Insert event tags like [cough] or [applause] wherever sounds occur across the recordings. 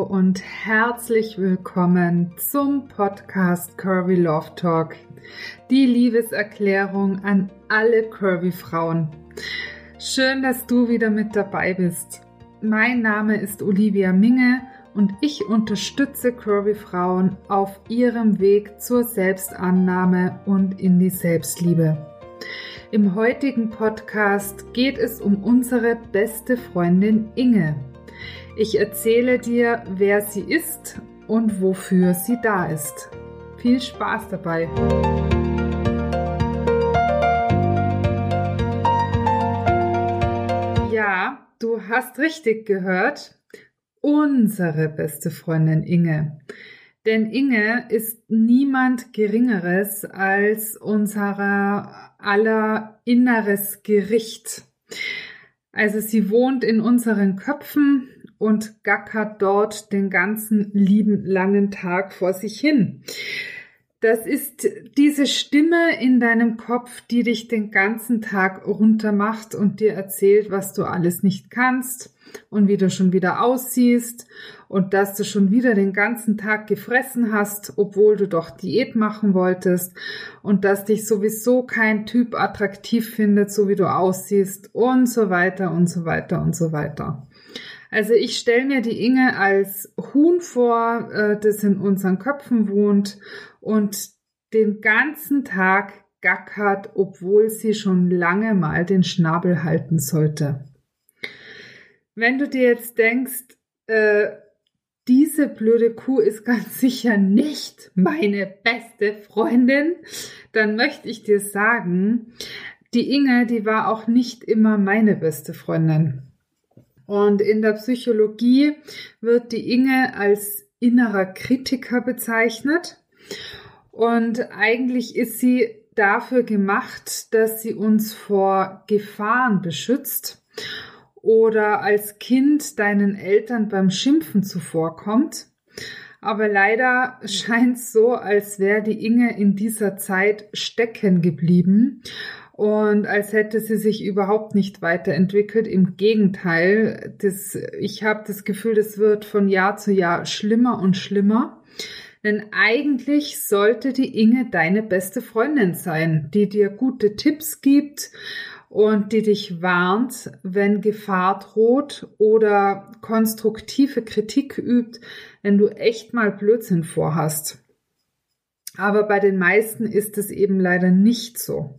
Und herzlich willkommen zum Podcast Curvy Love Talk. Die Liebeserklärung an alle Curvy Frauen. Schön, dass du wieder mit dabei bist. Mein Name ist Olivia Minge und ich unterstütze Curvy Frauen auf ihrem Weg zur Selbstannahme und in die Selbstliebe. Im heutigen Podcast geht es um unsere beste Freundin Inge. Ich erzähle dir, wer sie ist und wofür sie da ist. Viel Spaß dabei! Ja, du hast richtig gehört. Unsere beste Freundin Inge. Denn Inge ist niemand Geringeres als unser aller inneres Gericht. Also sie wohnt in unseren Köpfen, und gackert dort den ganzen lieben langen Tag vor sich hin. Das ist diese Stimme in deinem Kopf, die dich den ganzen Tag runtermacht und dir erzählt, was du alles nicht kannst und wie du schon wieder aussiehst und dass du schon wieder den ganzen Tag gefressen hast, obwohl du doch Diät machen wolltest und dass dich sowieso kein Typ attraktiv findet, so wie du aussiehst und so weiter und so weiter und so weiter. Also ich stelle mir die Inge als Huhn vor, äh, das in unseren Köpfen wohnt und den ganzen Tag gackert, obwohl sie schon lange mal den Schnabel halten sollte. Wenn du dir jetzt denkst, äh, diese blöde Kuh ist ganz sicher nicht meine beste Freundin, dann möchte ich dir sagen, die Inge, die war auch nicht immer meine beste Freundin. Und in der Psychologie wird die Inge als innerer Kritiker bezeichnet. Und eigentlich ist sie dafür gemacht, dass sie uns vor Gefahren beschützt oder als Kind deinen Eltern beim Schimpfen zuvorkommt. Aber leider scheint es so, als wäre die Inge in dieser Zeit stecken geblieben und als hätte sie sich überhaupt nicht weiterentwickelt. Im Gegenteil, das, ich habe das Gefühl, das wird von Jahr zu Jahr schlimmer und schlimmer. Denn eigentlich sollte die Inge deine beste Freundin sein, die dir gute Tipps gibt und die dich warnt, wenn Gefahr droht oder konstruktive Kritik übt, wenn du echt mal Blödsinn vorhast. Aber bei den meisten ist es eben leider nicht so.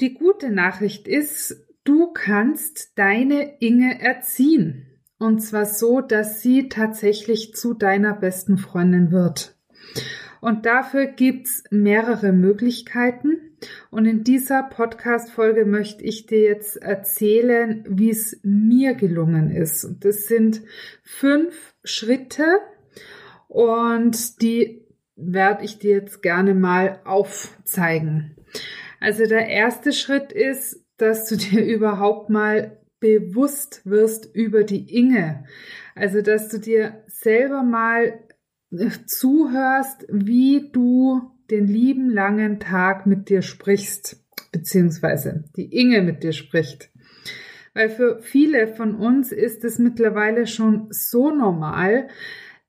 Die gute Nachricht ist, du kannst deine Inge erziehen. Und zwar so, dass sie tatsächlich zu deiner besten Freundin wird. Und dafür gibt's mehrere Möglichkeiten. Und in dieser Podcast-Folge möchte ich dir jetzt erzählen, wie es mir gelungen ist. Und das sind fünf Schritte und die werde ich dir jetzt gerne mal aufzeigen. Also der erste Schritt ist, dass du dir [laughs] überhaupt mal bewusst wirst über die Inge. Also dass du dir selber mal äh, zuhörst, wie du den lieben langen Tag mit dir sprichst, beziehungsweise die Inge mit dir spricht. Weil für viele von uns ist es mittlerweile schon so normal,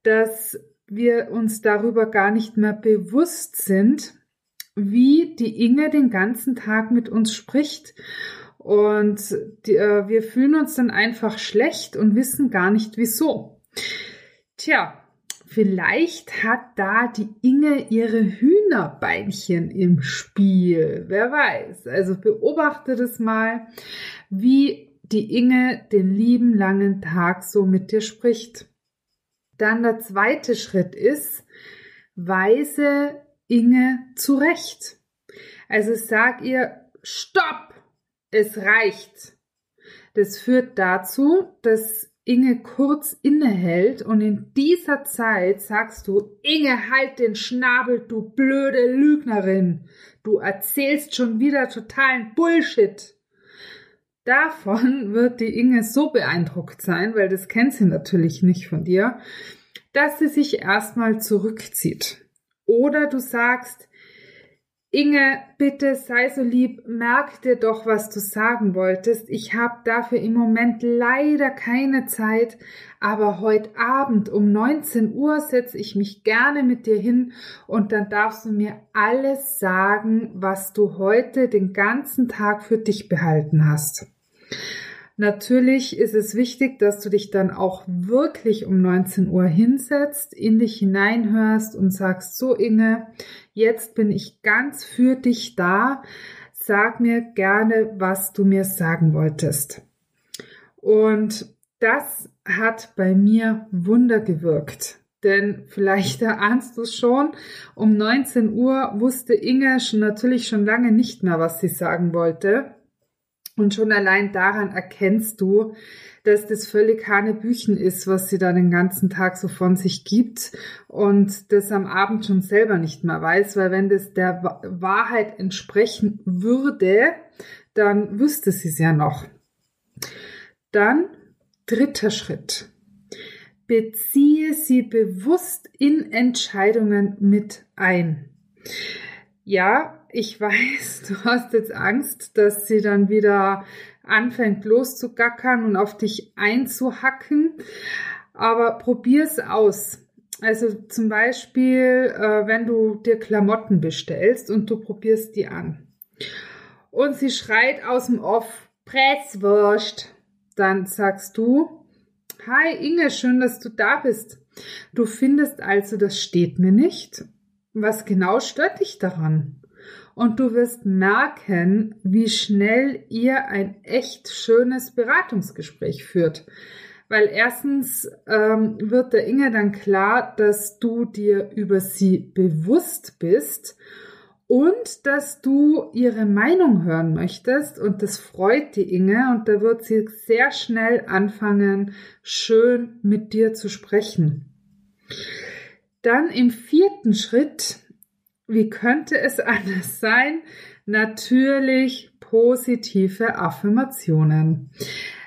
dass wir uns darüber gar nicht mehr bewusst sind, wie die Inge den ganzen Tag mit uns spricht. Und die, äh, wir fühlen uns dann einfach schlecht und wissen gar nicht wieso. Tja, vielleicht hat da die Inge ihre Hühnerbeinchen im Spiel. Wer weiß. Also beobachte das mal, wie die Inge den lieben langen Tag so mit dir spricht. Dann der zweite Schritt ist, weise Inge zurecht. Also sag ihr, stopp, es reicht. Das führt dazu, dass Inge kurz innehält und in dieser Zeit sagst du, Inge, halt den Schnabel, du blöde Lügnerin. Du erzählst schon wieder totalen Bullshit. Davon wird die Inge so beeindruckt sein, weil das kennt sie natürlich nicht von dir, dass sie sich erstmal zurückzieht. Oder du sagst, Inge, bitte sei so lieb, merk dir doch, was du sagen wolltest. Ich habe dafür im Moment leider keine Zeit, aber heute Abend um 19 Uhr setze ich mich gerne mit dir hin und dann darfst du mir alles sagen, was du heute den ganzen Tag für dich behalten hast. Natürlich ist es wichtig, dass du dich dann auch wirklich um 19 Uhr hinsetzt, in dich hineinhörst und sagst, so Inge, jetzt bin ich ganz für dich da. Sag mir gerne, was du mir sagen wolltest. Und das hat bei mir Wunder gewirkt. Denn vielleicht [laughs] erahnst du es schon, um 19 Uhr wusste Inge schon natürlich schon lange nicht mehr, was sie sagen wollte. Und schon allein daran erkennst du, dass das völlig Hanebüchen ist, was sie da den ganzen Tag so von sich gibt und das am Abend schon selber nicht mehr weiß, weil wenn das der Wahrheit entsprechen würde, dann wüsste sie es ja noch. Dann dritter Schritt. Beziehe sie bewusst in Entscheidungen mit ein. Ja, ich weiß, du hast jetzt Angst, dass sie dann wieder anfängt loszugackern und auf dich einzuhacken. Aber probier's aus. Also zum Beispiel, äh, wenn du dir Klamotten bestellst und du probierst die an. Und sie schreit aus dem Off, Presswurst. Dann sagst du, Hi Inge, schön, dass du da bist. Du findest also, das steht mir nicht. Was genau stört dich daran? Und du wirst merken, wie schnell ihr ein echt schönes Beratungsgespräch führt. Weil erstens ähm, wird der Inge dann klar, dass du dir über sie bewusst bist und dass du ihre Meinung hören möchtest und das freut die Inge und da wird sie sehr schnell anfangen, schön mit dir zu sprechen. Dann im vierten Schritt wie könnte es [laughs] anders sein? Natürlich positive Affirmationen.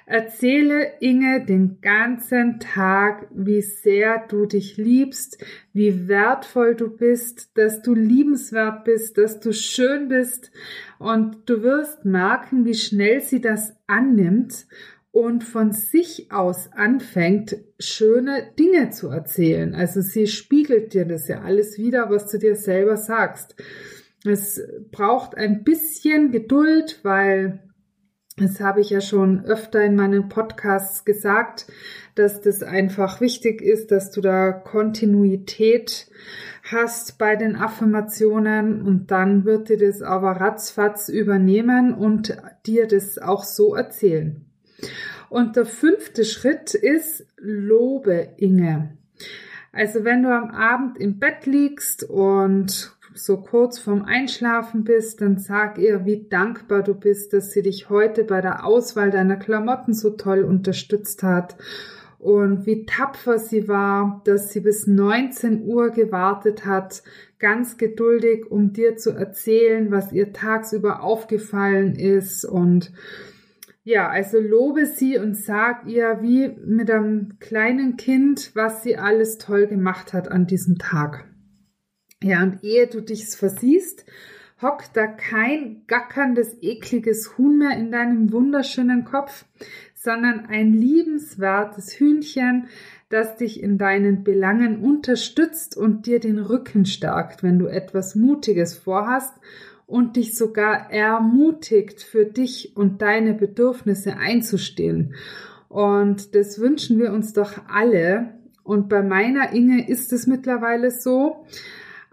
Erzähle Inge den ganzen Tag, wie sehr du dich liebst, wie wertvoll du bist, dass du liebenswert bist, dass du schön bist und du wirst merken, wie schnell sie das annimmt und von sich aus anfängt, schöne Dinge zu erzählen. Also sie spiegelt dir das ja alles wieder, was du dir selber sagst. Es braucht ein bisschen Geduld, weil das habe ich ja schon öfter in meinen Podcasts gesagt, dass das einfach wichtig ist, dass du da Kontinuität hast bei den Affirmationen und dann wird dir das aber ratzfatz übernehmen und dir das auch so erzählen. Und der fünfte Schritt ist, lobe Inge. Also wenn du am Abend im Bett liegst und so kurz vorm Einschlafen bist, dann sag ihr, wie dankbar du bist, dass sie dich heute bei der Auswahl deiner Klamotten so toll unterstützt hat und wie tapfer sie war, dass sie bis 19 Uhr gewartet hat, ganz geduldig, um dir zu erzählen, was ihr tagsüber aufgefallen ist und ja, also lobe sie und sag ihr wie mit einem kleinen Kind, was sie alles toll gemacht hat an diesem Tag. Ja, und ehe du dich versiehst, hockt da kein gackerndes, ekliges Huhn mehr in deinem wunderschönen Kopf, sondern ein liebenswertes Hühnchen, das dich in deinen Belangen unterstützt und dir den Rücken stärkt, wenn du etwas Mutiges vorhast und dich sogar ermutigt, für dich und deine Bedürfnisse einzustehen. Und das wünschen wir uns doch alle. Und bei meiner Inge ist es mittlerweile so,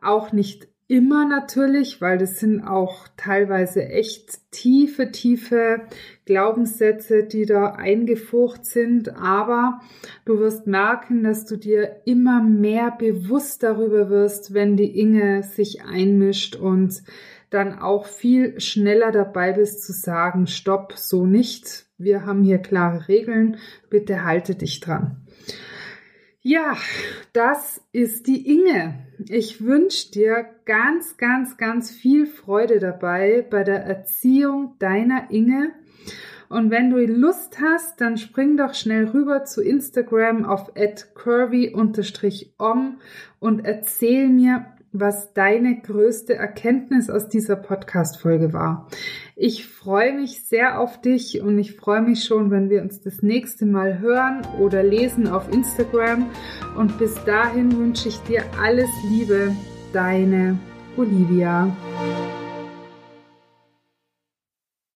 auch nicht immer natürlich, weil das sind auch teilweise echt tiefe, tiefe Glaubenssätze, die da eingefurcht sind. Aber du wirst merken, dass du dir immer mehr bewusst darüber wirst, wenn die Inge sich einmischt und dann auch viel schneller dabei bist zu sagen, stopp, so nicht. Wir haben hier klare Regeln, bitte halte dich dran. Ja, das ist die Inge. Ich wünsche dir ganz, ganz, ganz viel Freude dabei bei der Erziehung deiner Inge. Und wenn du Lust hast, dann spring doch schnell rüber zu Instagram auf curvy-om und erzähl mir, was deine größte Erkenntnis aus dieser Podcast-Folge war. Ich freue mich sehr auf dich und ich freue mich schon, wenn wir uns das nächste Mal hören oder lesen auf Instagram. Und bis dahin wünsche ich dir alles Liebe, deine Olivia.